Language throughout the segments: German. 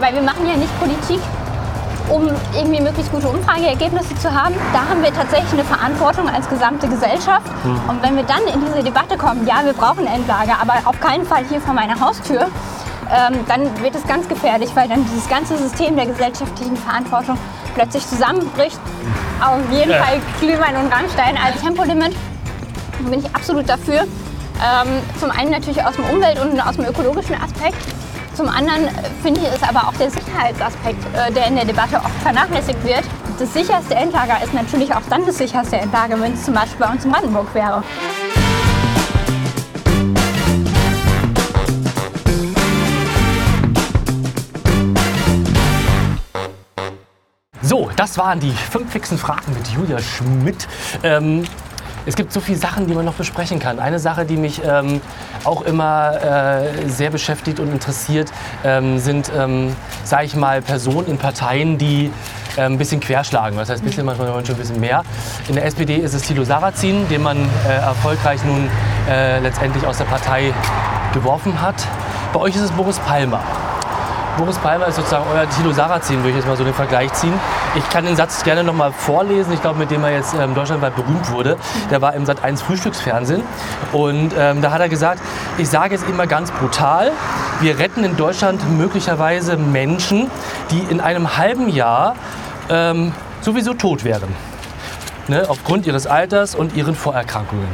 Weil wir machen ja nicht Politik, um irgendwie möglichst gute Umfrageergebnisse zu haben. Da haben wir tatsächlich eine Verantwortung als gesamte Gesellschaft. Mhm. Und wenn wir dann in diese Debatte kommen, ja, wir brauchen Endlager, aber auf keinen Fall hier vor meiner Haustür, ähm, dann wird es ganz gefährlich, weil dann dieses ganze System der gesellschaftlichen Verantwortung plötzlich zusammenbricht. Auf jeden ja. Fall Glühwein und Rammstein als Tempolimit bin ich absolut dafür. Ähm, zum einen natürlich aus dem Umwelt- und aus dem ökologischen Aspekt. Zum anderen finde ich es aber auch der Sicherheitsaspekt, äh, der in der Debatte oft vernachlässigt wird. Das sicherste Endlager ist natürlich auch dann das sicherste Endlager, wenn es zum Beispiel bei uns in Brandenburg wäre. So, das waren die fünf fixen Fragen mit Julia Schmidt. Ähm, es gibt so viele Sachen, die man noch besprechen kann. Eine Sache, die mich ähm, auch immer äh, sehr beschäftigt und interessiert, ähm, sind, ähm, sage ich mal, Personen in Parteien, die äh, ein bisschen querschlagen. Das heißt, ein bisschen, manchmal schon ein bisschen mehr. In der SPD ist es Thilo Sarrazin, den man äh, erfolgreich nun äh, letztendlich aus der Partei geworfen hat. Bei euch ist es Boris Palmer. Boris Palmer ist sozusagen euer Thilo Sarrazin, würde ich jetzt mal so den Vergleich ziehen. Ich kann den Satz gerne noch mal vorlesen, ich glaube, mit dem er jetzt ähm, deutschlandweit berühmt wurde. Der war im Sat 1 Frühstücksfernsehen. Und ähm, da hat er gesagt, ich sage es immer ganz brutal, wir retten in Deutschland möglicherweise Menschen, die in einem halben Jahr ähm, sowieso tot wären. Ne, aufgrund ihres Alters und ihren Vorerkrankungen.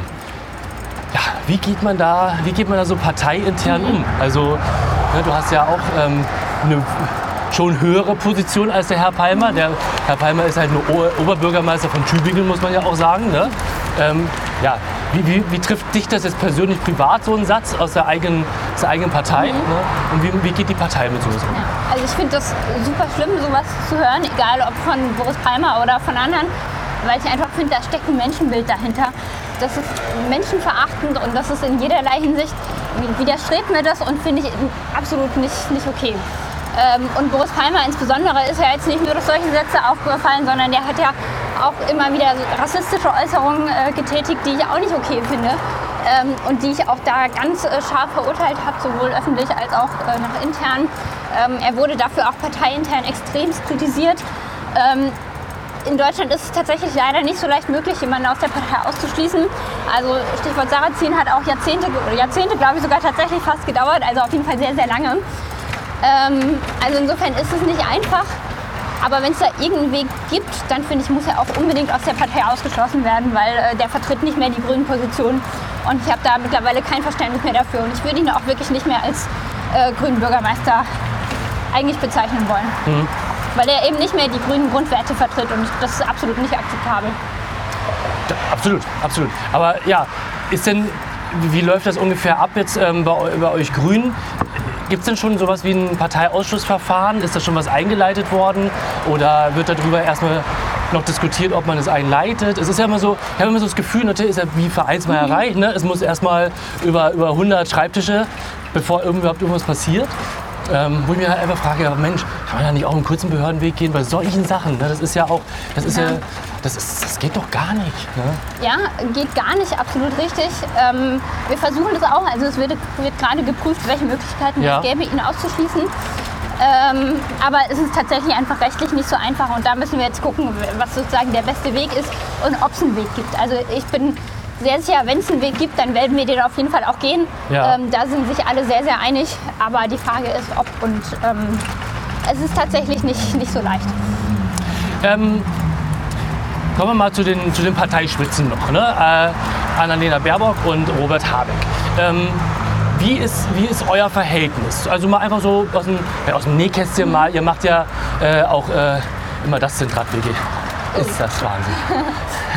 Ja, wie geht man da, wie geht man da so parteiintern um? Also, ne, du hast ja auch ähm, eine schon höhere Position als der Herr Palmer. Der Herr Palmer ist halt nur Oberbürgermeister von Tübingen, muss man ja auch sagen. Ne? Ähm, ja, wie, wie, wie, trifft dich das jetzt persönlich privat, so ein Satz aus der eigenen, aus der eigenen Partei? Mhm. Ne? Und wie, wie, geht die Partei mit sowas um? Ja, also ich finde das super schlimm, sowas zu hören, egal ob von Boris Palmer oder von anderen, weil ich einfach finde, da steckt ein Menschenbild dahinter. Das ist menschenverachtend und das ist in jederlei Hinsicht widerstrebt mir das und finde ich absolut nicht, nicht okay. Ähm, und Boris Palmer insbesondere ist ja jetzt nicht nur durch solche Sätze aufgefallen, sondern der hat ja auch immer wieder rassistische Äußerungen äh, getätigt, die ich auch nicht okay finde. Ähm, und die ich auch da ganz äh, scharf verurteilt habe, sowohl öffentlich als auch äh, nach intern. Ähm, er wurde dafür auch parteiintern extremst kritisiert. In Deutschland ist es tatsächlich leider nicht so leicht möglich, jemanden aus der Partei auszuschließen. Also Stichwort Sarrazin hat auch Jahrzehnte, Jahrzehnte glaube ich sogar tatsächlich fast gedauert, also auf jeden Fall sehr, sehr lange. Ähm, also insofern ist es nicht einfach. Aber wenn es da irgendeinen Weg gibt, dann finde ich, muss er auch unbedingt aus der Partei ausgeschlossen werden, weil äh, der vertritt nicht mehr die grünen Positionen. Und ich habe da mittlerweile kein Verständnis mehr dafür. Und ich würde ihn auch wirklich nicht mehr als äh, grünen Bürgermeister eigentlich bezeichnen wollen. Mhm. Weil er eben nicht mehr die grünen Grundwerte vertritt und das ist absolut nicht akzeptabel. Ja, absolut, absolut. Aber ja, ist denn, wie läuft das ungefähr ab jetzt ähm, bei, bei euch Grünen? Gibt es denn schon sowas wie ein Parteiausschussverfahren? Ist da schon was eingeleitet worden? Oder wird darüber erstmal noch diskutiert, ob man es einleitet? Es ist ja immer so, ich habe immer so das Gefühl, natürlich ist ja wie Vereinsmeierei. Mhm. Ne? Es muss erstmal über, über 100 Schreibtische, bevor überhaupt irgendwas passiert. Ähm, wo ich mir halt einfach frage, Mensch, kann man da nicht auch einen kurzen Behördenweg gehen bei solchen Sachen? Ne? Das ist ja auch, das ist ja, ja das, ist, das geht doch gar nicht. Ne? Ja, geht gar nicht, absolut richtig. Ähm, wir versuchen das auch, also es wird, wird gerade geprüft, welche Möglichkeiten ja. es gäbe, ihn auszuschließen. Ähm, aber es ist tatsächlich einfach rechtlich nicht so einfach und da müssen wir jetzt gucken, was sozusagen der beste Weg ist und ob es einen Weg gibt. Also ich bin sehr sicher, wenn es einen Weg gibt, dann werden wir den auf jeden Fall auch gehen. Ja. Ähm, da sind sich alle sehr, sehr einig. Aber die Frage ist, ob und ähm, es ist tatsächlich nicht, nicht so leicht. Ähm, kommen wir mal zu den, zu den Parteispitzen noch. Ne? Äh, Annalena Baerbock und Robert Habeck. Ähm, wie ist, wie ist euer Verhältnis? Also mal einfach so aus dem, aus dem Nähkästchen mal. Ihr macht ja äh, auch äh, immer das Zentrat-WG. Ist das Wahnsinn.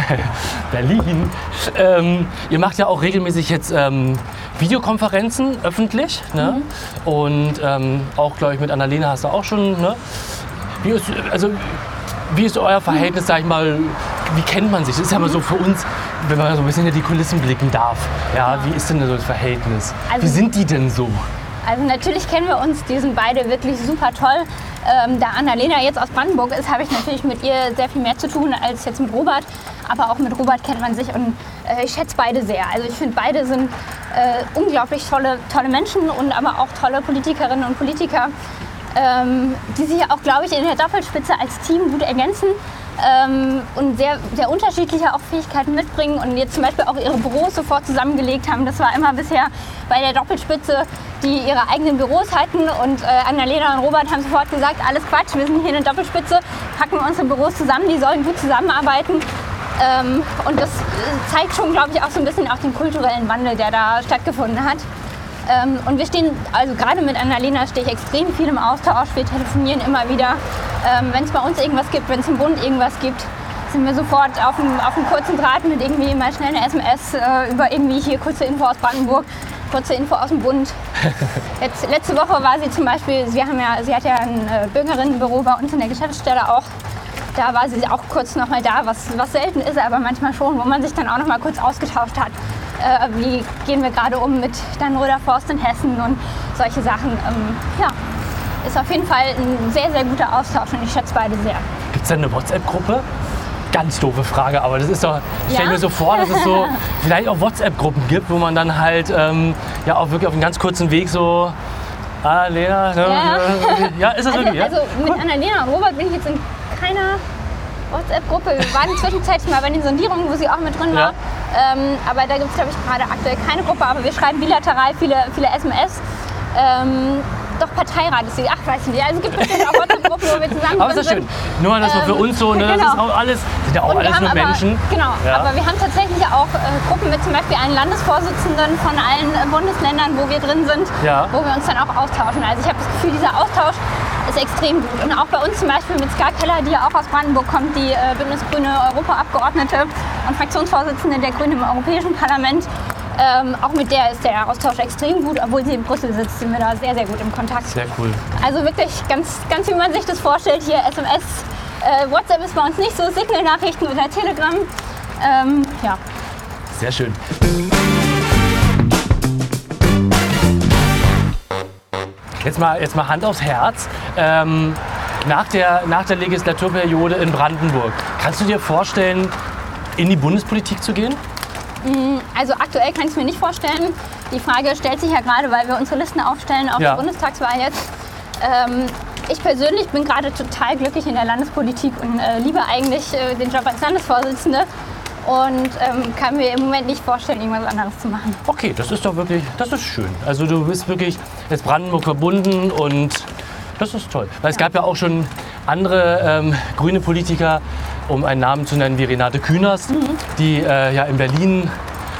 Berlin. Ähm, ihr macht ja auch regelmäßig jetzt ähm, Videokonferenzen öffentlich. Ne? Mhm. Und ähm, auch, glaube ich, mit Annalena hast du auch schon. Ne? Wie, ist, also, wie ist euer Verhältnis, sag ich mal, wie kennt man sich? Das ist ja immer so für uns, wenn man so ein bisschen in die Kulissen blicken darf. Ja, wie ist denn so das Verhältnis? Also, wie sind die denn so? Also natürlich kennen wir uns, die sind beide wirklich super toll. Ähm, da Annalena jetzt aus Brandenburg ist, habe ich natürlich mit ihr sehr viel mehr zu tun als jetzt mit Robert. Aber auch mit Robert kennt man sich und äh, ich schätze beide sehr. Also ich finde, beide sind äh, unglaublich tolle, tolle Menschen und aber auch tolle Politikerinnen und Politiker. ähm, die sich auch, glaube ich, in der Doppelspitze als Team gut ergänzen ähm, und sehr, sehr unterschiedliche auch Fähigkeiten mitbringen und jetzt zum Beispiel auch ihre Büros sofort zusammengelegt haben. Das war immer bisher bei der Doppelspitze, die ihre eigenen Büros hatten und äh, Annalena und Robert haben sofort gesagt, alles Quatsch, wir sind hier eine Doppelspitze, packen unsere Büros zusammen, die sollen gut zusammenarbeiten. Ähm, und das zeigt schon, glaube ich, auch so ein bisschen auch den kulturellen Wandel, der da stattgefunden hat. Ähm, und wir stehen, also gerade mit Annalena stehe ich extrem viel im Austausch. Wir telefonieren immer wieder. Ähm, wenn es bei uns irgendwas gibt, wenn es im Bund irgendwas gibt, sind wir sofort auf einem, auf einem kurzen Draht mit irgendwie mal schnell eine SMS äh, über irgendwie hier kurze Info aus Brandenburg, kurze Info aus dem Bund. Jetzt, letzte Woche war sie zum Beispiel, sie, haben ja, sie hat ja ein äh, Bürgerinnenbüro bei uns in der Geschäftsstelle auch. Da war sie auch kurz nochmal da, was, was selten ist, aber manchmal schon, wo man sich dann auch nochmal kurz ausgetauscht hat äh, wie gehen wir gerade um mit Dannröder Forst in Hessen und solche Sachen. Ähm, ja, ist auf jeden Fall ein sehr, sehr guter Austausch und ich schätze beide sehr. Gibt es denn eine WhatsApp-Gruppe? Ganz doofe Frage, aber das ist doch, ich stelle Ja? mir so vor, dass es so vielleicht auch WhatsApp-Gruppen gibt, wo man dann halt ähm, ja auch wirklich auf einem ganz kurzen Weg so, ah, Lena, ne, Ja. äh, ja, ist das Also, wirklich, ja? also mit Annalena und Robert bin ich jetzt in keiner WhatsApp-Gruppe. Wir waren zwischenzeitlich mal bei den Sondierungen, wo sie auch mit drin war. Ähm, aber da gibt es, glaube ich, gerade aktuell keine Gruppe. Aber wir schreiben bilateral viele, viele SMS. Ähm, doch Parteirat ist sie. Ach, weiß ich nicht. Also es gibt bestimmt auch WhatsApp-Gruppen, wo wir zusammen aber ist das schön. sind. Nur das so für Ähm, uns so, ne? Das genau. ist auch alles, sind ja auch alles nur aber, Menschen. Genau, Ja. aber wir haben tatsächlich auch äh, Gruppen mit zum Beispiel allen Landesvorsitzenden von allen äh, Bundesländern, wo wir drin sind, Ja. wo wir uns dann auch austauschen. Also ich habe das Gefühl, dieser Austausch ist extrem gut. Und auch bei uns zum Beispiel mit Ska Keller, die ja auch aus Brandenburg kommt, die äh, Bündnisgrüne Europaabgeordnete und Fraktionsvorsitzende der Grünen im Europäischen Parlament. Ähm, auch mit der ist der Austausch extrem gut, obwohl sie in Brüssel sitzt, sind wir da sehr, sehr gut im Kontakt. Sehr cool. Also wirklich ganz, ganz wie man sich das vorstellt. Hier SMS, äh, WhatsApp ist bei uns nicht so, Signal-Nachrichten oder Telegram. Ähm, ja. Sehr schön. Jetzt mal, jetzt mal Hand aufs Herz. Ähm, nach, der, nach der Legislaturperiode in Brandenburg, kannst du dir vorstellen, in die Bundespolitik zu gehen? Also aktuell kann ich es mir nicht vorstellen. Die Frage stellt sich ja gerade, weil wir unsere Listen aufstellen auf Ja. die Bundestagswahl jetzt. Ähm, ich persönlich bin gerade total glücklich in der Landespolitik und äh, liebe eigentlich äh, den Job als Landesvorsitzende und ähm, kann mir im Moment nicht vorstellen, irgendwas anderes zu machen. Okay, das ist doch wirklich, das ist schön. Also du bist wirklich jetzt Brandenburg verbunden und das ist toll. Weil es gab ja auch schon andere ähm, grüne Politiker, um einen Namen zu nennen, wie Renate Künast, die äh, ja in Berlin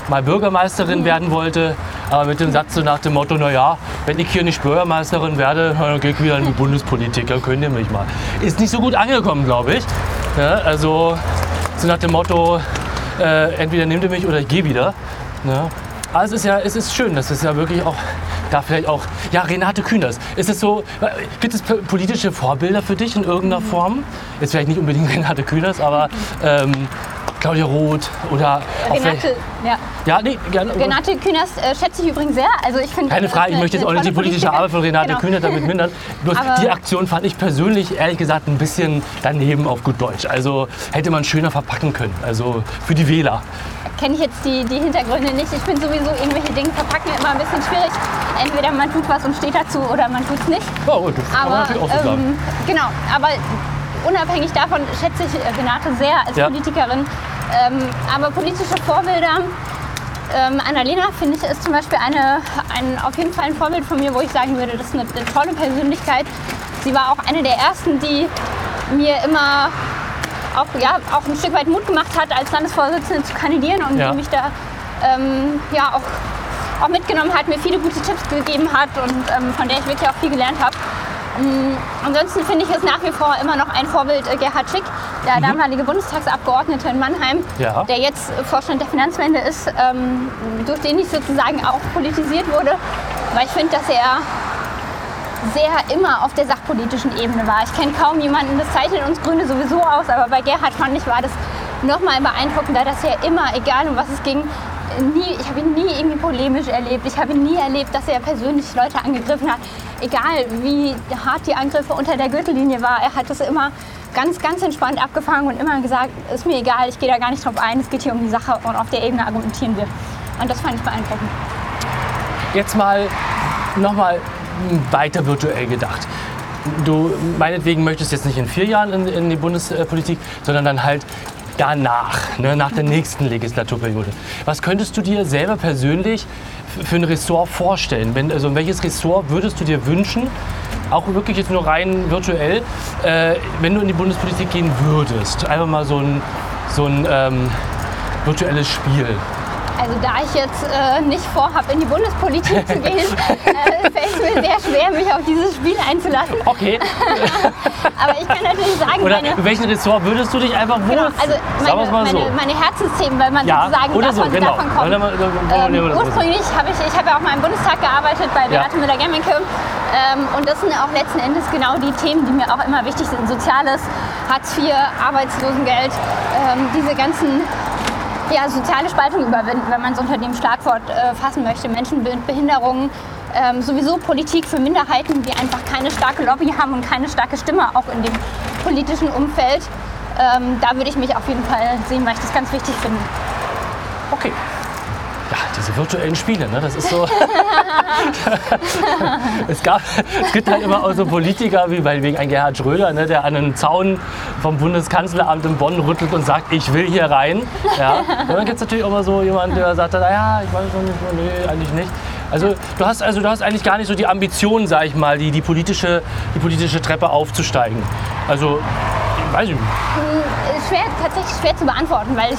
mal Bürgermeisterin werden wollte, aber mit dem Satz so nach dem Motto, naja, wenn ich hier nicht Bürgermeisterin werde, dann gehe ich wieder in die Politik, dann könnt ihr mich mal. Ist nicht so gut angekommen, glaube ich. Ja, also so nach dem Motto, äh, entweder nehmt ihr mich oder ich gehe wieder. Ne? Aber es ist ja, es ist schön, dass es ja wirklich auch da vielleicht auch, ja, Renate Künast. Ist es so, gibt es politische Vorbilder für dich in irgendeiner Form? Jetzt vielleicht nicht unbedingt Renate Künast, aber ähm, Claudia Roth oder auch Renate, vielleicht, ja. ja, nee, gerne. Renate Künast äh, schätze ich übrigens sehr. Also ich finde, Keine das Frage, ich möchte jetzt auch nicht die politische. Arbeit von Renate Genau. Künast damit mindern. Bloß Aber- die Aktion fand ich persönlich, ehrlich gesagt, ein bisschen daneben auf gut Deutsch. Also hätte man schöner verpacken können. Also für die Wähler. kenne ich jetzt die, die Hintergründe nicht. Ich finde sowieso irgendwelche Dinge verpacken immer ein bisschen schwierig. Entweder man tut was und steht dazu oder man tut es nicht. Ja, gut, das kann man Aber natürlich auch so sagen. ähm, genau, aber unabhängig davon schätze ich Renate sehr als Ja. Politikerin. Ähm, aber politische Vorbilder, ähm, Annalena finde ich ist zum Beispiel eine, ein, auf jeden Fall ein Vorbild von mir, wo ich sagen würde, das ist eine, eine tolle Persönlichkeit. Sie war auch eine der ersten, die mir immer auch, ja, auch ein Stück weit Mut gemacht hat, als Landesvorsitzende zu kandidieren und Ja. die mich da ähm, ja, auch, auch mitgenommen hat, mir viele gute Tipps gegeben hat und ähm, von der ich wirklich auch viel gelernt habe. Ähm, ansonsten finde ich es nach wie vor immer noch ein Vorbild äh, Gerhard Schick, der damalige Bundestagsabgeordnete in Mannheim, Mhm. Ja. der jetzt Vorstand der Finanzwende ist, ähm, durch den ich sozusagen auch politisiert wurde, weil ich finde, dass er sehr immer auf der sachpolitischen Ebene war. Ich kenne kaum jemanden, das zeichnet uns Grüne sowieso aus, aber bei Gerhard fand ich, war das nochmal beeindruckender, dass er immer, egal um was es ging, nie, ich habe ihn nie irgendwie polemisch erlebt. Ich habe nie erlebt, dass er persönlich Leute angegriffen hat. Egal wie hart die Angriffe unter der Gürtellinie war, er hat das immer ganz, ganz entspannt abgefangen und immer gesagt, ist mir egal, ich gehe da gar nicht drauf ein, es geht hier um die Sache und auf der Ebene argumentieren wir. Und das fand ich beeindruckend. Jetzt mal nochmal weiter virtuell gedacht. du meinetwegen möchtest jetzt nicht in vier Jahren in, in die Bundespolitik, sondern dann halt danach, ne, nach der nächsten Legislaturperiode. Was könntest du dir selber persönlich für ein Ressort vorstellen? Wenn, also welches Ressort würdest du dir wünschen, auch wirklich jetzt nur rein virtuell, äh, wenn du in die Bundespolitik gehen würdest? Einfach mal so ein, so ein ähm, virtuelles Spiel. Also da ich jetzt äh, nicht vorhabe, in die Bundespolitik zu gehen, äh, fällt es mir sehr schwer, mich auf dieses Spiel einzulassen. Okay. Aber ich kann natürlich sagen, Oder meine, in welchem Ressort würdest du dich einfach wohl? genau, also meine, mal so. meine, meine Herzensthemen, weil man Ja, sozusagen oder so, davon, genau. davon kommt. Ähm, so. ursprünglich habe ich, ich habe ja auch mal im Bundestag gearbeitet bei Ja. Beate Müller-Gemmenke. Ähm, und das sind auch letzten Endes genau die Themen, die mir auch immer wichtig sind. Soziales, Hartz IV, Arbeitslosengeld, ähm, diese ganzen ja, soziale Spaltung überwinden, wenn man es unter dem Schlagwort äh, fassen möchte. Menschen mit Behinderungen, ähm, sowieso Politik für Minderheiten, die einfach keine starke Lobby haben und keine starke Stimme auch in dem politischen Umfeld. Ähm, da würde ich mich auf jeden Fall sehen, weil ich das ganz wichtig finde. Okay. Ja, diese virtuellen Spiele, ne? das ist so. es, gab, es gibt halt immer auch so Politiker wie bei, wegen ein Gerhard Schröder, ne, der an einen Zaun vom Bundeskanzleramt in Bonn rüttelt und sagt, ich will hier rein. Ja. Und dann gibt es natürlich mal so jemanden, der sagt, naja, ich weiß noch nicht, nee, eigentlich nicht. Also du hast also du hast eigentlich gar nicht so die Ambition, sag ich mal, die, die, politische, die politische Treppe aufzusteigen. Also, ich weiß nicht. Ist schwer, tatsächlich schwer zu beantworten, weil ich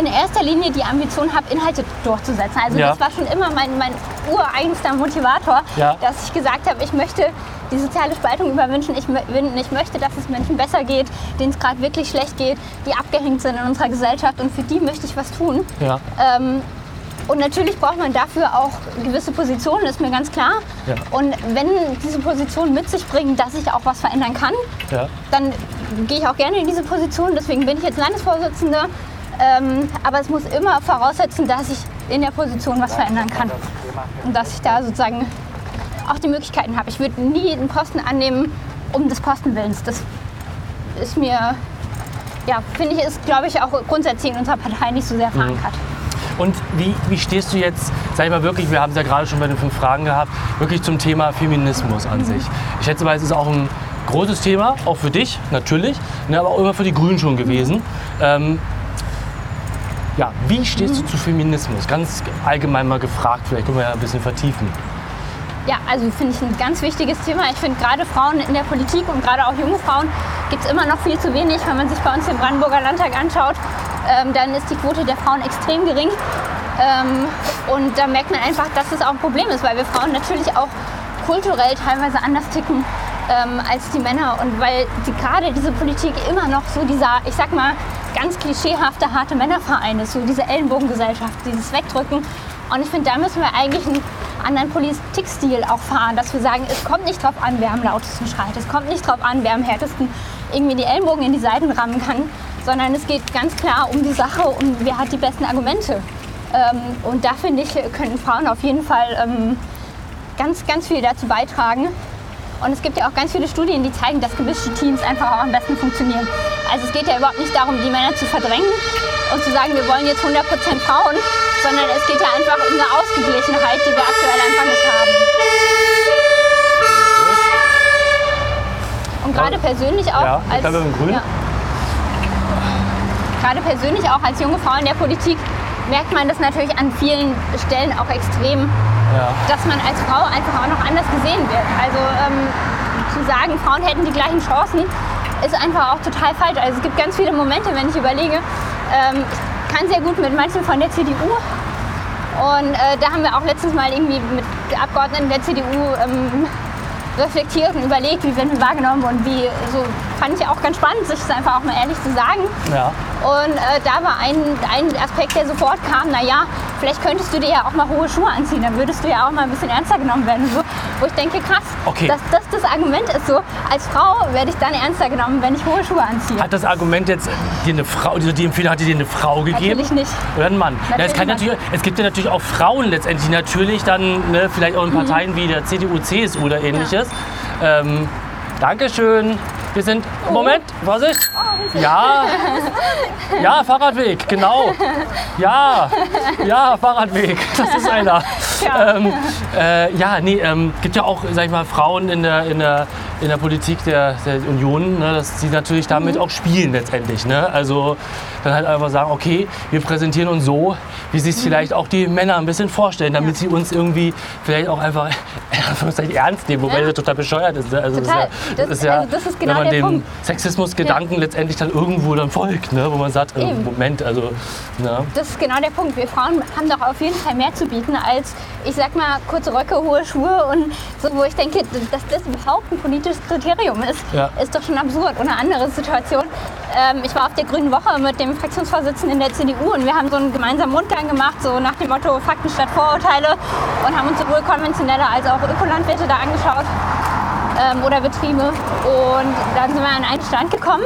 in erster Linie die Ambition habe, Inhalte durchzusetzen. Also Ja. das war schon immer mein, mein ureigenster Motivator, Ja. dass ich gesagt habe, ich möchte die soziale Spaltung überwinden. Ich, ich möchte, dass es Menschen besser geht, denen es gerade wirklich schlecht geht, die abgehängt sind in unserer Gesellschaft und für die möchte ich was tun. Ja. Ähm, und natürlich braucht man dafür auch gewisse Positionen, ist mir ganz klar. Ja. Und wenn diese Positionen mit sich bringen, dass ich auch was verändern kann, Ja. dann gehe ich auch gerne in diese Position. Deswegen bin ich jetzt Landesvorsitzende. Ähm, aber es muss immer voraussetzen, dass ich in der Position was verändern kann. Und dass ich da sozusagen auch die Möglichkeiten habe. Ich würde nie einen Posten annehmen um des Postenwillens. Das ist mir, ja, finde ich, ist, glaube ich, auch grundsätzlich in unserer Partei nicht so sehr verankert. Und wie, wie stehst du jetzt, sag ich mal wirklich, wir haben es ja gerade schon bei den fünf Fragen gehabt, wirklich zum Thema Feminismus an sich? Ich schätze mal, es ist auch ein großes Thema, auch für dich natürlich, ne, aber auch immer für die Grünen schon gewesen. Ähm, ja, wie stehst du zu Feminismus? Ganz allgemein mal gefragt, vielleicht können wir ja ein bisschen vertiefen. Ja, also finde ich ein ganz wichtiges Thema. Ich finde gerade Frauen in der Politik und gerade auch junge Frauen gibt es immer noch viel zu wenig. Wenn man sich bei uns den Brandenburger Landtag anschaut, ähm, dann ist die Quote der Frauen extrem gering. Ähm, und da merkt man einfach, dass es auch ein Problem ist, weil wir Frauen natürlich auch kulturell teilweise anders ticken ähm, als die Männer. Und weil die, gerade diese Politik immer noch so dieser, ich sag mal, ganz klischeehafte, harte Männerverein ist, so diese Ellenbogengesellschaft, dieses Wegdrücken. Und ich finde, da müssen wir eigentlich einen anderen Politikstil auch fahren, dass wir sagen, es kommt nicht drauf an, wer am lautesten schreit, es kommt nicht drauf an, wer am härtesten irgendwie die Ellenbogen in die Seiten rammen kann, sondern es geht ganz klar um die Sache und wer hat die besten Argumente. Ähm, und da finde ich, können Frauen auf jeden Fall ähm, ganz, ganz viel dazu beitragen. Und es gibt ja auch ganz viele Studien, die zeigen, dass gemischte Teams einfach auch am besten funktionieren. Also es geht ja überhaupt nicht darum, die Männer zu verdrängen und zu sagen, wir wollen jetzt 100% Frauen, sondern es geht ja einfach um eine Ausgeglichenheit, die wir aktuell einfach nicht haben. Und gerade persönlich auch Ja, als Grün. gerade persönlich auch als junge Frau in der Politik merkt man das natürlich an vielen Stellen auch extrem, Ja. dass man als Frau einfach auch noch anders gesehen wird. Also ähm, zu sagen, Frauen hätten die gleichen Chancen, ist einfach auch total falsch. Also es gibt ganz viele Momente, wenn ich überlege, ähm, ich kann sehr gut mit manchen von der CDU. Und äh, da haben wir auch letztens mal irgendwie mit Abgeordneten der CDU ähm, reflektiert und überlegt, wie werden wir wahrgenommen und wie, so fand ich auch ganz spannend, sich das einfach auch mal ehrlich zu sagen. Ja. Und äh, da war ein, ein Aspekt, der sofort kam, naja, vielleicht könntest du dir ja auch mal hohe Schuhe anziehen, dann würdest du ja auch mal ein bisschen ernster genommen werden. So, wo ich denke, krass, Okay. dass das das Argument ist so, als Frau werde ich dann ernster genommen, wenn ich hohe Schuhe anziehe. Hat das Argument jetzt dir eine Frau, also die Empfehlung hat dir eine Frau gegeben? Natürlich nicht. Oder ein Mann? ja, es, kann Natürlich natürlich, es gibt ja natürlich auch Frauen letztendlich, die natürlich dann ne, vielleicht auch in Parteien wie der CDU, CSU oder ähnliches. Ähm, Dankeschön. Wir sind. Moment, Vorsicht. Ja. Ja, Fahrradweg, genau. Ja. Ja, Fahrradweg. Das ist einer. Ja. Ähm, äh, ja, nee, ähm, gibt ja auch, sag ich mal, Frauen in der, in der, in der Politik der, der Union, ne, dass sie natürlich damit auch spielen letztendlich. Ne? Also dann halt einfach sagen, okay, wir präsentieren uns so, wie sich vielleicht auch die Männer ein bisschen vorstellen, damit sie uns irgendwie vielleicht auch einfach ernst nehmen, wobei Ja. das total bescheuert ist. Ne? Also Total. Das Das- ist ja, also das ist genau man dem Punkt. Sexismusgedanken letztendlich dann irgendwo dann folgt, ne? wo man sagt, äh. Moment, also, ne? Das ist genau der Punkt. Wir Frauen haben doch auf jeden Fall mehr zu bieten als, ich sag mal, kurze Röcke, hohe Schuhe und so, wo ich denke, dass das überhaupt ein politisches Kriterium ist, Ja. ist doch schon absurd. Und eine andere Situation. Ähm, ich war auf der Grünen Woche mit dem Fraktionsvorsitzenden der CDU und wir haben so einen gemeinsamen Rundgang gemacht, so nach dem Motto Fakten statt Vorurteile und haben uns sowohl konventionelle als auch Ökolandwirte da angeschaut ähm, oder Betriebe. Und dann sind wir an einen Stand gekommen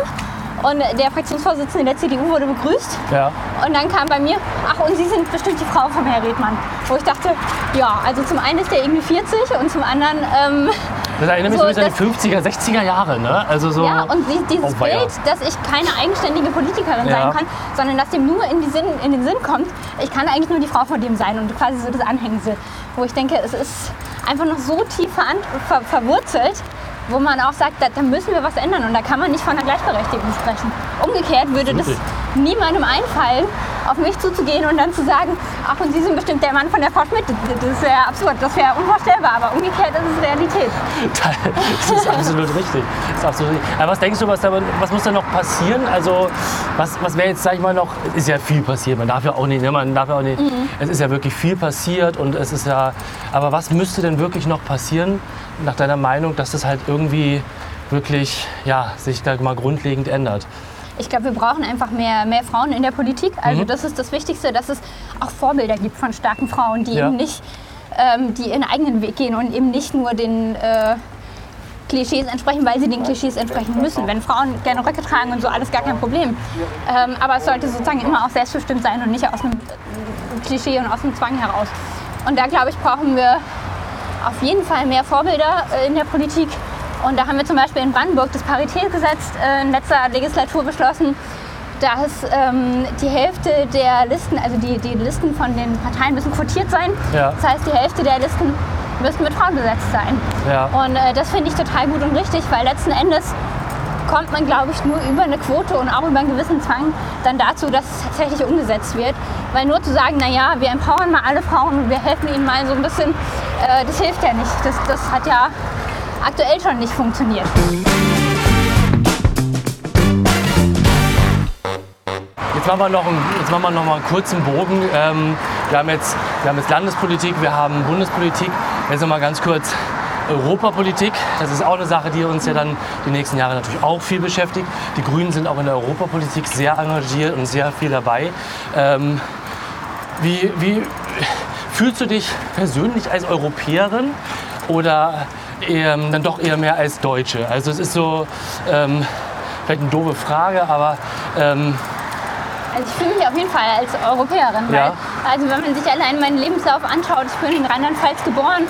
und der Fraktionsvorsitzende der CDU wurde begrüßt. Ja. Und dann kam bei mir, ach und Sie sind bestimmt die Frau vom Herr Redmann. Wo ich dachte, ja, also zum einen ist der irgendwie 40 und zum anderen, ähm, Das erinnert mich So, so, ein bisschen an die 50er, 60er Jahre. Ne? Also so, ja, und die, dieses Oh. Bild, dass ich keine eigenständige Politikerin Ja. sein kann, sondern dass dem nur in, Sinn, in den Sinn kommt, ich kann eigentlich nur die Frau von dem sein und quasi so das Anhängsel. Wo ich denke, es ist einfach noch so tief veran- ver verwurzelt, wo man auch sagt, da, da müssen wir was ändern und da kann man nicht von einer Gleichberechtigung sprechen. Umgekehrt würde das. Niemandem einfallen, auf mich zuzugehen und dann zu sagen, ach und Sie sind bestimmt der Mann von der Frau Schmidt. Das wäre absurd, das wäre unvorstellbar, aber umgekehrt ist es Realität. Das ist absolut richtig. Das ist absolut richtig. Aber was denkst du, was, da, was muss da noch passieren? Also, was, was wäre jetzt, sag ich mal, noch, es ist ja viel passiert, man darf ja auch nicht, ne, man darf ja auch nicht, Mhm. es ist ja wirklich viel passiert und es ist ja, aber was müsste denn wirklich noch passieren, nach deiner Meinung, dass das halt irgendwie wirklich, ja, sich da mal grundlegend ändert? Ich glaube, wir brauchen einfach mehr, mehr Frauen in der Politik. Also Mhm. das ist das Wichtigste, dass es auch Vorbilder gibt von starken Frauen, die Ja. eben nicht, ähm, die ihren eigenen Weg gehen und eben nicht nur den äh, Klischees entsprechen, weil sie den Klischees entsprechen müssen. Wenn Frauen gerne Röcke tragen und so, alles gar kein Problem. Ähm, aber es sollte sozusagen immer auch selbstbestimmt sein und nicht aus einem Klischee und aus einem Zwang heraus. Und da, glaube ich, brauchen wir auf jeden Fall mehr Vorbilder äh, in der Politik. Und da haben wir zum Beispiel in Brandenburg das Paritätsgesetz äh, in letzter Legislatur beschlossen, dass ähm, die Hälfte der Listen, also die, die Listen von den Parteien müssen quotiert sein. Ja. Das heißt, die Hälfte der Listen müssen mit Frauen besetzt sein. Ja. Und äh, das finde ich total gut und richtig, weil letzten Endes kommt man, glaube ich, nur über eine Quote und auch über einen gewissen Zwang dann dazu, dass es tatsächlich umgesetzt wird. Weil nur zu sagen, naja, wir empowern mal alle Frauen und wir helfen ihnen mal so ein bisschen, äh, das hilft ja nicht. Das, das hat ja aktuell schon nicht funktioniert. Jetzt machen wir noch einen, jetzt machen wir noch mal einen kurzen Bogen. Ähm, wir, haben jetzt, wir haben jetzt Landespolitik, wir haben Bundespolitik. Jetzt noch mal ganz kurz Europapolitik. Das ist auch eine Sache, die uns ja dann die nächsten Jahre natürlich auch viel beschäftigt. Die Grünen sind auch in der Europapolitik sehr engagiert und sehr viel dabei. Ähm, wie, wie fühlst du dich persönlich als Europäerin oder eher, dann doch eher mehr als Deutsche? Also es ist so ähm, vielleicht eine doofe Frage, aber ähm, Also ich fühle mich auf jeden Fall als Europäerin. Ja. Weil, also wenn man sich allein meinen Lebenslauf anschaut, ich bin in Rheinland-Pfalz geboren,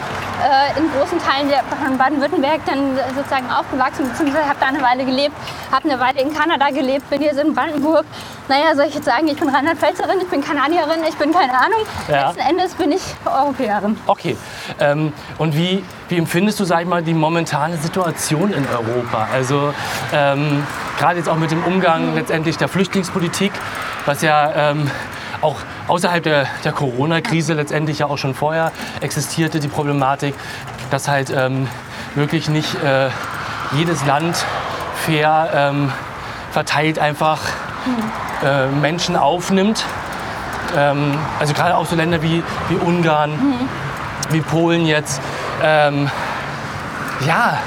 äh, in großen Teilen der, von Baden-Württemberg dann sozusagen aufgewachsen, beziehungsweise habe da eine Weile gelebt, habe eine Weile in Kanada gelebt, bin jetzt in Brandenburg. Naja, soll ich jetzt sagen, ich bin Rheinland-Pfälzerin, ich bin Kanadierin, ich bin keine Ahnung. Ja. Letzten Endes bin ich Europäerin. Okay. Ähm, und wie, wie empfindest du, sag ich mal, die momentane Situation in Europa? Also ähm, gerade jetzt auch mit dem Umgang letztendlich der Flüchtlingspolitik, was ja ähm, auch außerhalb der, der Corona-Krise letztendlich ja auch schon vorher existierte, die Problematik, dass halt ähm, wirklich nicht äh, jedes Land fair ähm, verteilt einfach äh, Menschen aufnimmt. Ähm, also gerade auch so Länder wie, wie Ungarn, wie Polen jetzt. Ähm, ja,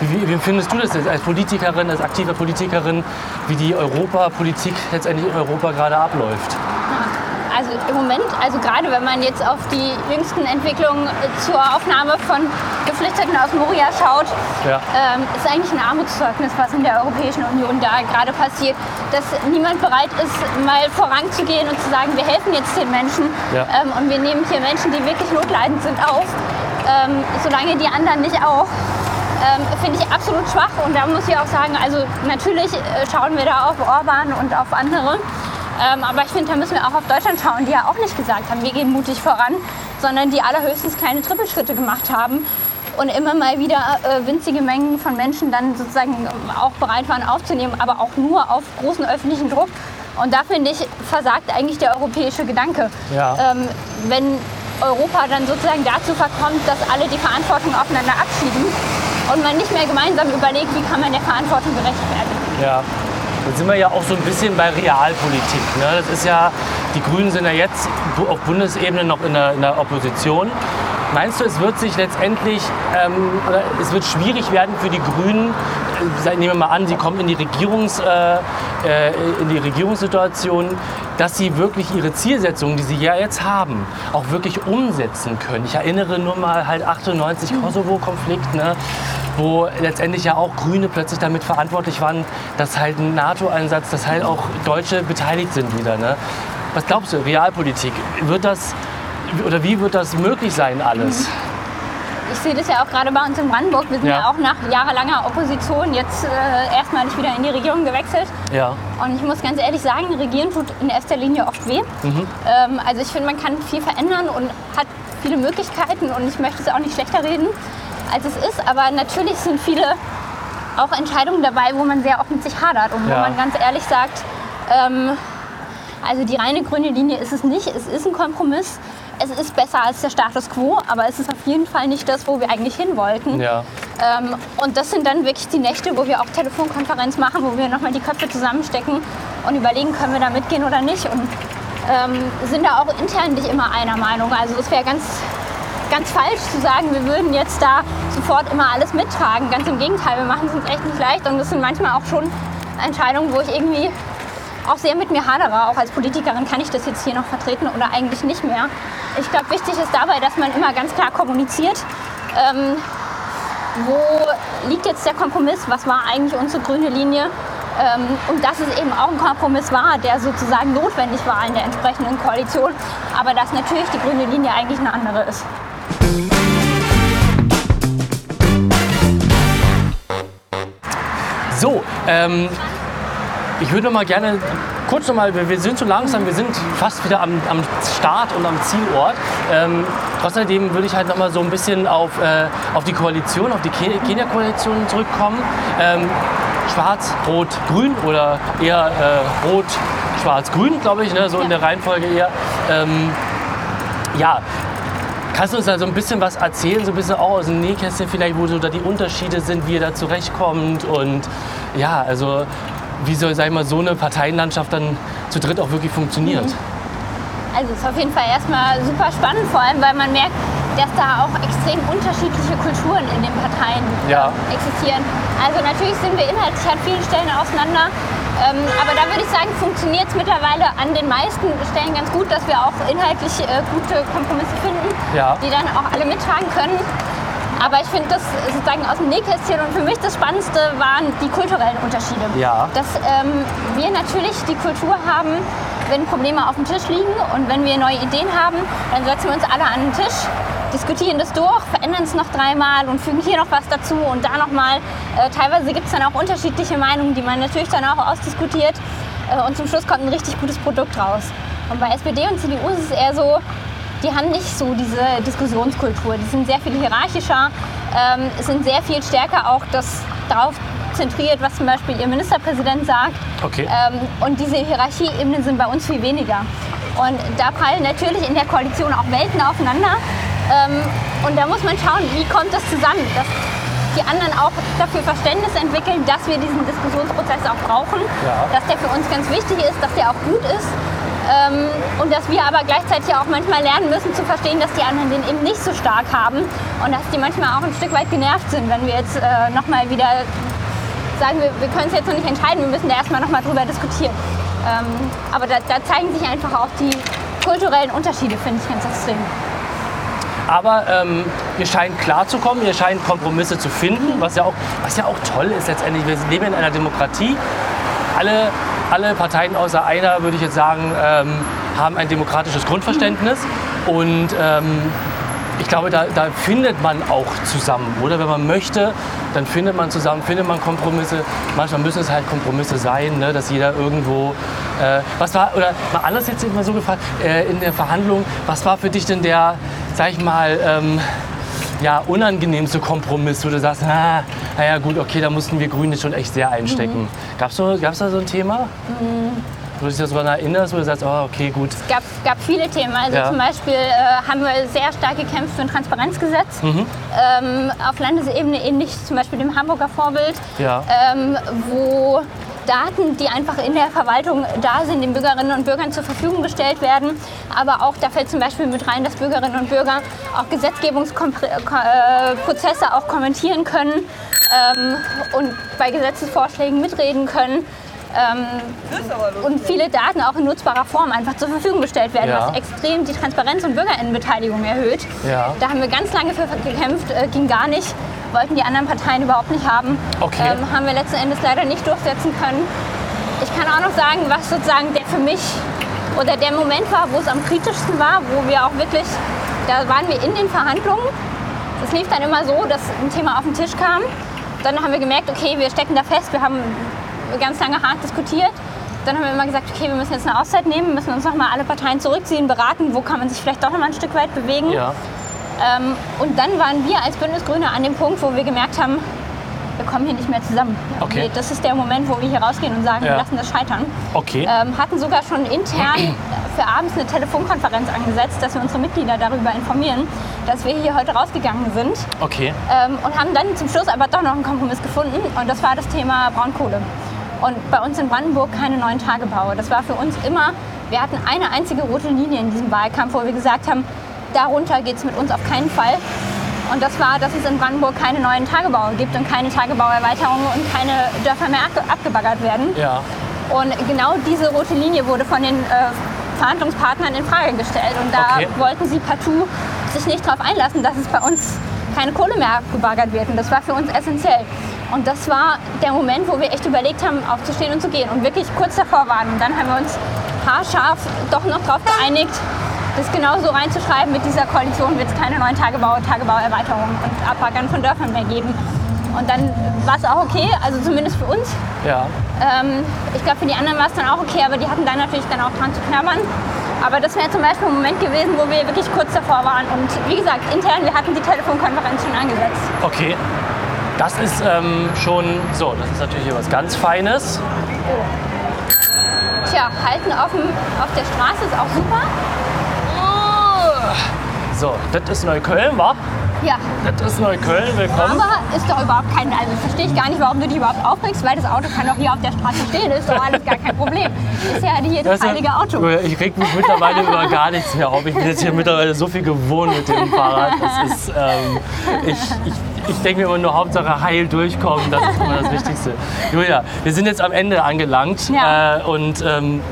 wie, wie findest du das jetzt als Politikerin, als aktive Politikerin, wie die Europapolitik letztendlich in Europa gerade abläuft? Also im Moment, also gerade wenn man jetzt auf die jüngsten Entwicklungen zur Aufnahme von Geflüchteten aus Moria schaut, Ja. ähm, ist eigentlich ein Armutszeugnis, was in der Europäischen Union da gerade passiert, dass niemand bereit ist, mal voranzugehen und zu sagen, wir helfen jetzt den Menschen Ja. ähm, und wir nehmen hier Menschen, die wirklich notleidend sind, auf. Ähm, solange die anderen nicht auch ähm, finde ich absolut schwach. Und da muss ich auch sagen, also natürlich äh, schauen wir da auf Orban und auf andere. Ähm, aber ich finde, da müssen wir auch auf Deutschland schauen, die ja auch nicht gesagt haben, wir gehen mutig voran, sondern die allerhöchstens kleine Trippelschritte gemacht haben und immer mal wieder äh, winzige Mengen von Menschen dann sozusagen auch bereit waren aufzunehmen, aber auch nur auf großen öffentlichen Druck. Und da finde ich, versagt eigentlich der europäische Gedanke. Ja. Ähm, wenn Europa dann sozusagen dazu verkommt, dass alle die Verantwortung aufeinander abschieben und man nicht mehr gemeinsam überlegt, wie kann man der Verantwortung gerecht werden. Ja. Jetzt sind wir ja auch so ein bisschen bei Realpolitik. Ne? Das ist ja, die Grünen sind ja jetzt auf Bundesebene noch in der, in der Opposition. Meinst du, es wird sich letztendlich, ähm, oder es wird schwierig werden für die Grünen, äh, nehmen wir mal an, sie kommen in die, Regierungs, äh, äh, in die Regierungssituation, dass sie wirklich ihre Zielsetzungen, die sie ja jetzt haben, auch wirklich umsetzen können. Ich erinnere nur mal halt 98 Kosovo-Konflikt, ne, wo letztendlich ja auch Grüne plötzlich damit verantwortlich waren, dass halt ein NATO-Einsatz, dass halt auch Deutsche beteiligt sind wieder. Ne? Was glaubst du, Realpolitik, wird das oder wie wird das möglich sein alles? Ich sehe das ja auch gerade bei uns in Brandenburg. Wir sind ja, Ja. auch nach jahrelanger Opposition jetzt äh, erstmalig wieder in die Regierung gewechselt. Ja, Und ich muss ganz ehrlich sagen, regieren tut in erster Linie oft weh. Mhm. Ähm, also ich finde, man kann viel verändern und hat viele Möglichkeiten und ich möchte es auch nicht schlechter reden, als es ist. Aber natürlich sind viele auch Entscheidungen dabei, wo man sehr oft mit sich hadert und Ja. wo man ganz ehrlich sagt, ähm, also die reine grüne Linie ist es nicht. Es ist ein Kompromiss. Es ist besser als der Status quo, aber es ist auf jeden Fall nicht das, wo wir eigentlich hin wollten. ja. Ähm, und das sind dann wirklich die Nächte, wo wir auch Telefonkonferenz machen, wo wir nochmal die Köpfe zusammenstecken und überlegen, können wir da mitgehen oder nicht. Und ähm, sind da auch intern nicht immer einer Meinung. Also es wäre ganz, ganz falsch zu sagen, wir würden jetzt da sofort immer alles mittragen. Ganz im Gegenteil, wir machen es uns echt nicht leicht. Und das sind manchmal auch schon Entscheidungen, wo ich irgendwie auch sehr mit mir hadere. Auch als Politikerin kann ich das jetzt hier noch vertreten oder eigentlich nicht mehr. Ich glaube, wichtig ist dabei, dass man immer ganz klar kommuniziert. Ähm, wo liegt jetzt der Kompromiss? Was war eigentlich unsere grüne Linie? Ähm, und dass es eben auch ein Kompromiss war, der sozusagen notwendig war in der entsprechenden Koalition, aber dass natürlich die grüne Linie eigentlich eine andere ist. So, ähm, ich würde noch mal gerne kurz noch mal, wir, sind so langsam, wir sind fast wieder am, am Start und am Zielort. Ähm, trotzdem würde ich halt noch mal so ein bisschen auf, äh, auf die Koalition, auf die Ke- Kenia-Koalition zurückkommen. Ähm, Schwarz, Rot, Grün oder eher äh, Rot, Schwarz, Grün, glaube ich, ne? so in der Reihenfolge eher. Ähm, ja, Kannst du uns da so ein bisschen was erzählen, so ein bisschen auch aus dem Nähkästchen vielleicht, wo so da die Unterschiede sind, wie ihr da zurechtkommt und ja, also wie soll, sag mal, so eine Parteienlandschaft dann zu dritt auch wirklich funktioniert? Also es ist auf jeden Fall erstmal super spannend, vor allem weil man merkt, dass da auch extrem unterschiedliche Kulturen in den Parteien Ja. existieren. Also natürlich sind wir inhaltlich an vielen Stellen auseinander, ähm, aber da würde ich sagen, funktioniert es mittlerweile an den meisten Stellen ganz gut, dass wir auch inhaltlich äh, gute Kompromisse finden, Ja. die dann auch alle mittragen können. Aber ich finde das sozusagen aus dem Nähkästchen und für mich das Spannendste waren die kulturellen Unterschiede. Ja. Dass ähm, wir natürlich die Kultur haben, wenn Probleme auf dem Tisch liegen und wenn wir neue Ideen haben, dann setzen wir uns alle an den Tisch, diskutieren das durch, verändern es noch dreimal und fügen hier noch was dazu und da nochmal. Äh, teilweise gibt es dann auch unterschiedliche Meinungen, die man natürlich dann auch ausdiskutiert äh, und zum Schluss kommt ein richtig gutes Produkt raus. Und bei SPD und CDU ist es eher so, die haben nicht so diese Diskussionskultur. Die sind sehr viel hierarchischer, ähm, sind sehr viel stärker auch das darauf zentriert, was zum Beispiel ihr Ministerpräsident sagt. Okay. Ähm, und diese Hierarchieebenen sind bei uns viel weniger. Und da prallen natürlich in der Koalition auch Welten aufeinander. Ähm, und da muss man schauen, wie kommt das zusammen, dass die anderen auch dafür Verständnis entwickeln, dass wir diesen Diskussionsprozess auch brauchen, Ja. dass der für uns ganz wichtig ist, dass der auch gut ist. Ähm, und dass wir aber gleichzeitig auch manchmal lernen müssen zu verstehen, dass die anderen den eben nicht so stark haben und dass die manchmal auch ein Stück weit genervt sind, wenn wir jetzt äh, nochmal wieder sagen, wir, wir können es jetzt noch nicht entscheiden, wir müssen da erstmal nochmal drüber diskutieren. Ähm, aber da, da zeigen sich einfach auch die kulturellen Unterschiede, finde ich ganz extrem. Aber ähm, ihr scheint klarzukommen, ihr scheint Kompromisse zu finden, was ja, auch, was ja auch toll ist letztendlich. Wir leben in einer Demokratie. Alle, alle Parteien außer einer, würde ich jetzt sagen, ähm, haben ein demokratisches Grundverständnis. Und ähm, ich glaube, da, da findet man auch zusammen, oder? Wenn man möchte, dann findet man zusammen, findet man Kompromisse. Manchmal müssen es halt Kompromisse sein, ne, dass jeder irgendwo. Äh, was war, oder mal anders jetzt mal so gefragt, äh, in der Verhandlung, was war für dich denn der, sag ich mal, ähm, ja, unangenehmste Kompromiss, wo du sagst, ah, naja gut, okay, da mussten wir Grüne schon echt sehr einstecken. Mhm. Gab es so, da so ein Thema? Mhm. Wo du dich daran erinnerst, wo du sagst, oh, okay, gut. Es gab, gab viele Themen. Also ja. zum Beispiel äh, haben wir sehr stark gekämpft für ein Transparenzgesetz. Mhm. Ähm, auf Landesebene ähnlich zum Beispiel dem Hamburger Vorbild, ja. ähm, wo Daten, die einfach in der Verwaltung da sind, den Bürgerinnen und Bürgern zur Verfügung gestellt werden. Aber auch, da fällt zum Beispiel mit rein, dass Bürgerinnen und Bürger auch Gesetzgebungsprozesse auch kommentieren können ähm, und bei Gesetzesvorschlägen mitreden können. Ähm, und viele Daten auch in nutzbarer Form einfach zur Verfügung gestellt werden, ja. was extrem die Transparenz und Bürgerinnenbeteiligung erhöht. Ja. Da haben wir ganz lange für gekämpft, äh, ging gar nicht wollten die anderen Parteien überhaupt nicht haben. Okay. Ähm, haben wir letzten Endes leider nicht durchsetzen können. Ich kann auch noch sagen, was sozusagen der für mich oder der Moment war, wo es am kritischsten war, wo wir auch wirklich, da waren wir in den Verhandlungen. Es lief dann immer so, dass ein Thema auf den Tisch kam. Dann haben wir gemerkt, okay, wir stecken da fest, wir haben ganz lange hart diskutiert. Dann haben wir immer gesagt, okay, wir müssen jetzt eine Auszeit nehmen, müssen uns nochmal alle Parteien zurückziehen, beraten, wo kann man sich vielleicht doch nochmal ein Stück weit bewegen. Ja. Ähm, und dann waren wir als Bündnis Grüne an dem Punkt, wo wir gemerkt haben, wir kommen hier nicht mehr zusammen. Okay. Das ist der Moment, wo wir hier rausgehen und sagen, ja. wir lassen das scheitern. Okay. Ähm, hatten sogar schon intern für abends eine Telefonkonferenz angesetzt, dass wir unsere Mitglieder darüber informieren, dass wir hier heute rausgegangen sind. Okay. Ähm, und haben dann zum Schluss aber doch noch einen Kompromiss gefunden und das war das Thema Braunkohle. Und bei uns in Brandenburg keine neuen Tagebaue. Das war für uns immer, wir hatten eine einzige rote Linie in diesem Wahlkampf, wo wir gesagt haben, darunter geht es mit uns auf keinen Fall. Und das war, dass es in Brandenburg keine neuen Tagebaue gibt und keine Tagebauerweiterungen und keine Dörfer mehr abgebaggert werden. Ja. Und genau diese rote Linie wurde von den äh, Verhandlungspartnern in Frage gestellt. Und da okay. wollten sie partout sich nicht darauf einlassen, dass es bei uns keine Kohle mehr abgebaggert wird. Und das war für uns essentiell. Und das war der Moment, wo wir echt überlegt haben, aufzustehen und zu gehen und wirklich kurz davor waren. Und dann haben wir uns haarscharf doch noch darauf geeinigt, das genauso reinzuschreiben, mit dieser Koalition wird es keine neuen Tagebau, Tagebauerweiterungen und Abbaggern von Dörfern mehr geben. Und dann war es auch okay, also zumindest für uns. Ja. Ähm, ich glaube, für die anderen war es dann auch okay, aber die hatten dann natürlich dann auch dran zu knabbern. Aber das wäre zum Beispiel ein Moment gewesen, wo wir wirklich kurz davor waren. Und wie gesagt, intern, wir hatten die Telefonkonferenz schon angesetzt. Okay. Das ist ähm, schon so, das ist natürlich hier was ganz Feines. Oh. Tja, halten auf, dem, auf der Straße ist auch super. So, das ist Neukölln, wa? Ja. Das ist Neukölln, willkommen. Aber ist doch überhaupt kein, also verstehe ich gar nicht, warum du dich überhaupt aufregst, weil das Auto kann doch hier auf der Straße stehen, ist doch alles gar kein Problem. Ist ja hier das heilige Auto. Ich reg mich mittlerweile über gar nichts mehr auf. Ich bin jetzt hier mittlerweile so viel gewohnt mit dem Fahrrad. Das ist, ähm, ich, ich, ich denke mir immer nur Hauptsache heil durchkommen, das ist immer das Wichtigste. Julia, wir sind jetzt am Ende angelangt ja. äh, und ähm,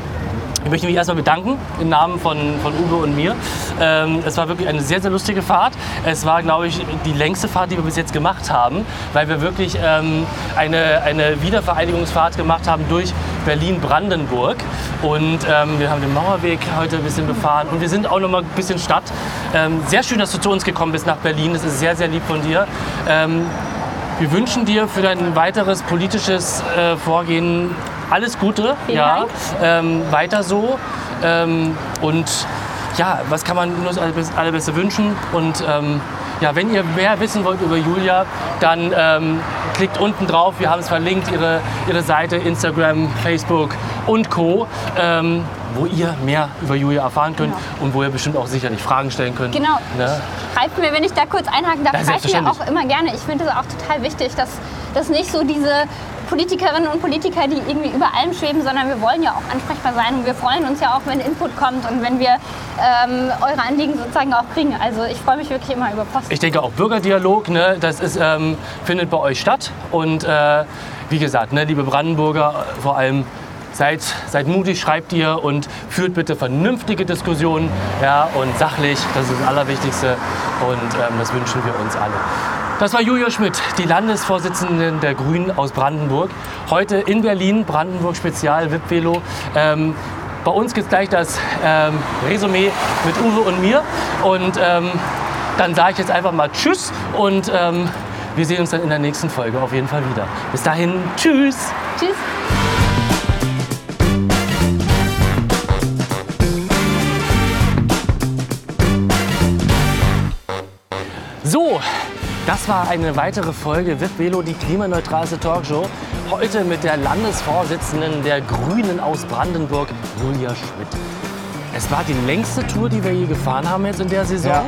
ich möchte mich erstmal bedanken im Namen von, von Uwe und mir. Ähm, es war wirklich eine sehr, sehr lustige Fahrt. Es war, glaube ich, die längste Fahrt, die wir bis jetzt gemacht haben, weil wir wirklich ähm, eine, eine Wiedervereinigungsfahrt gemacht haben durch Berlin-Brandenburg. Und ähm, wir haben den Mauerweg heute ein bisschen befahren und wir sind auch noch mal ein bisschen Stadt. Ähm, sehr schön, dass du zu uns gekommen bist nach Berlin. Das ist sehr, sehr lieb von dir. Ähm, wir wünschen dir für dein weiteres politisches äh, Vorgehen alles Gute, Vielen ja, ähm, weiter so. Ähm, und ja, was kann man nur das Allerbeste wünschen? Und ähm, ja, wenn ihr mehr wissen wollt über Julia, dann ähm, klickt unten drauf. Wir haben es verlinkt, ihre, ihre Seite, Instagram, Facebook und Co. Ähm, wo ihr mehr über Julia erfahren könnt genau. und wo ihr bestimmt auch sicherlich Fragen stellen könnt. Genau. Ne? Schreibt mir, wenn ich da kurz einhaken darf, schreibt mir auch immer gerne. Ich finde es auch total wichtig, dass das nicht so diese Politikerinnen und Politiker, die irgendwie über allem schweben, sondern wir wollen ja auch ansprechbar sein und wir freuen uns ja auch, wenn Input kommt und wenn wir ähm, eure Anliegen sozusagen auch kriegen. Also ich freue mich wirklich immer über Post. Ich denke auch Bürgerdialog, ne, das ist, ähm, findet bei euch statt und äh, wie gesagt, ne, liebe Brandenburger, vor allem Seid, seid, mutig, schreibt ihr und führt bitte vernünftige Diskussionen ja, und sachlich, das ist das Allerwichtigste und ähm, das wünschen wir uns alle. Das war Julia Schmidt, die Landesvorsitzende der Grünen aus Brandenburg. Heute in Berlin, Brandenburg Spezial, VIP-Velo. Ähm, bei uns gibt es gleich das ähm, Resümee mit Uwe und mir. Und ähm, dann sage ich jetzt einfach mal Tschüss und ähm, Wir sehen uns dann in der nächsten Folge auf jeden Fall wieder. Bis dahin, tschüss. Tschüss. So, das war eine weitere Folge VIP Velo, die klimaneutralste Talkshow. Heute mit der Landesvorsitzenden der Grünen aus Brandenburg, Julia Schmidt. Es war die längste Tour, die wir je gefahren haben jetzt in der Saison. Ja.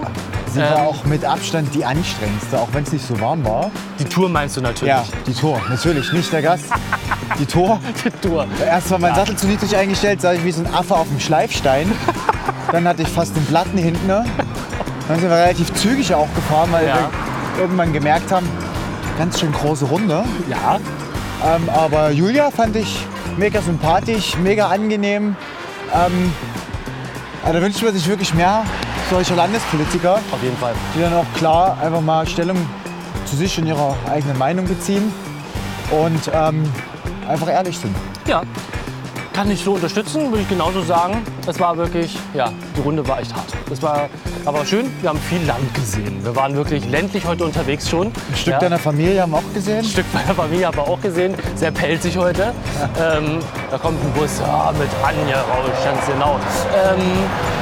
Sie war Ähm, auch mit Abstand die anstrengendste, auch wenn es nicht so warm war. Die Tour meinst du natürlich. Ja, die Tour, natürlich, nicht der Gast. Die Tour. Die Tour. Erst war mein Sattel zu niedrig eingestellt, sah ich wie so ein Affe auf dem Schleifstein. Dann hatte ich fast den Platten hinten. Dann sind wir relativ zügig auch gefahren, weil Ja. Irgendwann gemerkt haben, ganz schön große Runde. Ja, Ähm, aber Julia fand ich mega sympathisch, mega angenehm. Ähm, also da wünscht man sich wirklich mehr solcher Landespolitiker, auf jeden Fall. die dann auch klar einfach mal Stellung zu sich und ihrer eigenen Meinung beziehen und ähm, einfach ehrlich sind. Ja, kann ich so unterstützen, würde ich genauso sagen. Es war wirklich, ja, die Runde war echt hart. Das war aber schön, wir haben viel Land gesehen. Wir waren wirklich ländlich heute unterwegs schon. Ein Stück ja. deiner Familie haben wir auch gesehen. Ein Stück meiner Familie aber auch gesehen, sehr pelzig heute. Ähm, da kommt ein Bus ja, mit Anja raus, ganz genau. Ähm,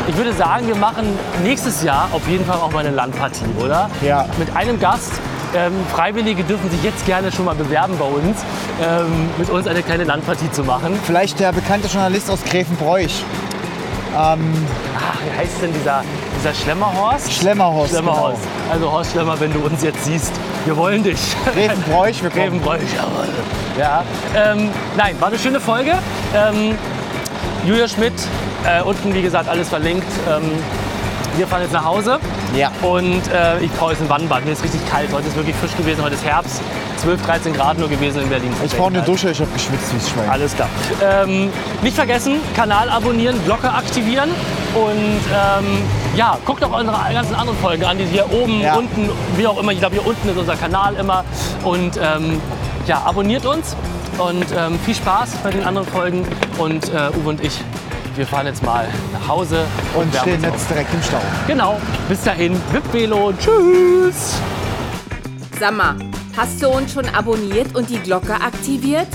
ich würde sagen, wir machen nächstes Jahr auf jeden Fall auch mal eine Landpartie, oder? Ja. Mit einem Gast. Ähm, Freiwillige dürfen sich jetzt gerne schon mal bewerben bei uns, ähm, mit uns eine kleine Landpartie zu machen. Vielleicht der bekannte Journalist aus Gräfenbräuch, Ach, wie heißt denn dieser, dieser Schlemmerhorst? Schlemmerhorst. Schlemmerhorst. Also Horst Schlemmer, wenn du uns jetzt siehst, wir wollen dich. Genau. Gräfenbräuch, wir kommen. Grevenbräuch, jawohl. Ja, ähm, nein, war eine schöne Folge. Ähm, Julia Schmidt, äh, unten wie gesagt alles verlinkt. Ähm, wir fahren jetzt nach Hause Ja. und äh, ich brauche jetzt ein Wannenbad. Mir ist richtig kalt. Heute ist wirklich frisch gewesen. Heute ist Herbst. 12, 13 Grad nur gewesen in Berlin. Ich brauche eine Dusche, ich habe geschwitzt wie Schwein. Alles klar. Ähm, nicht vergessen, Kanal abonnieren, Glocke aktivieren und ähm, ja, guckt auch unsere ganzen anderen Folgen an, die hier oben, Ja. unten, wie auch immer. Ich glaube, hier unten ist unser Kanal immer. Und ähm, ja, abonniert uns und ähm, viel Spaß bei den anderen Folgen. Und äh, Uwe und ich, wir fahren jetzt mal nach Hause Und wärmen stehen jetzt direkt im Stau. auf. Genau, bis dahin, VIP Velo, tschüss! Sag mal, hast du uns schon abonniert und die Glocke aktiviert?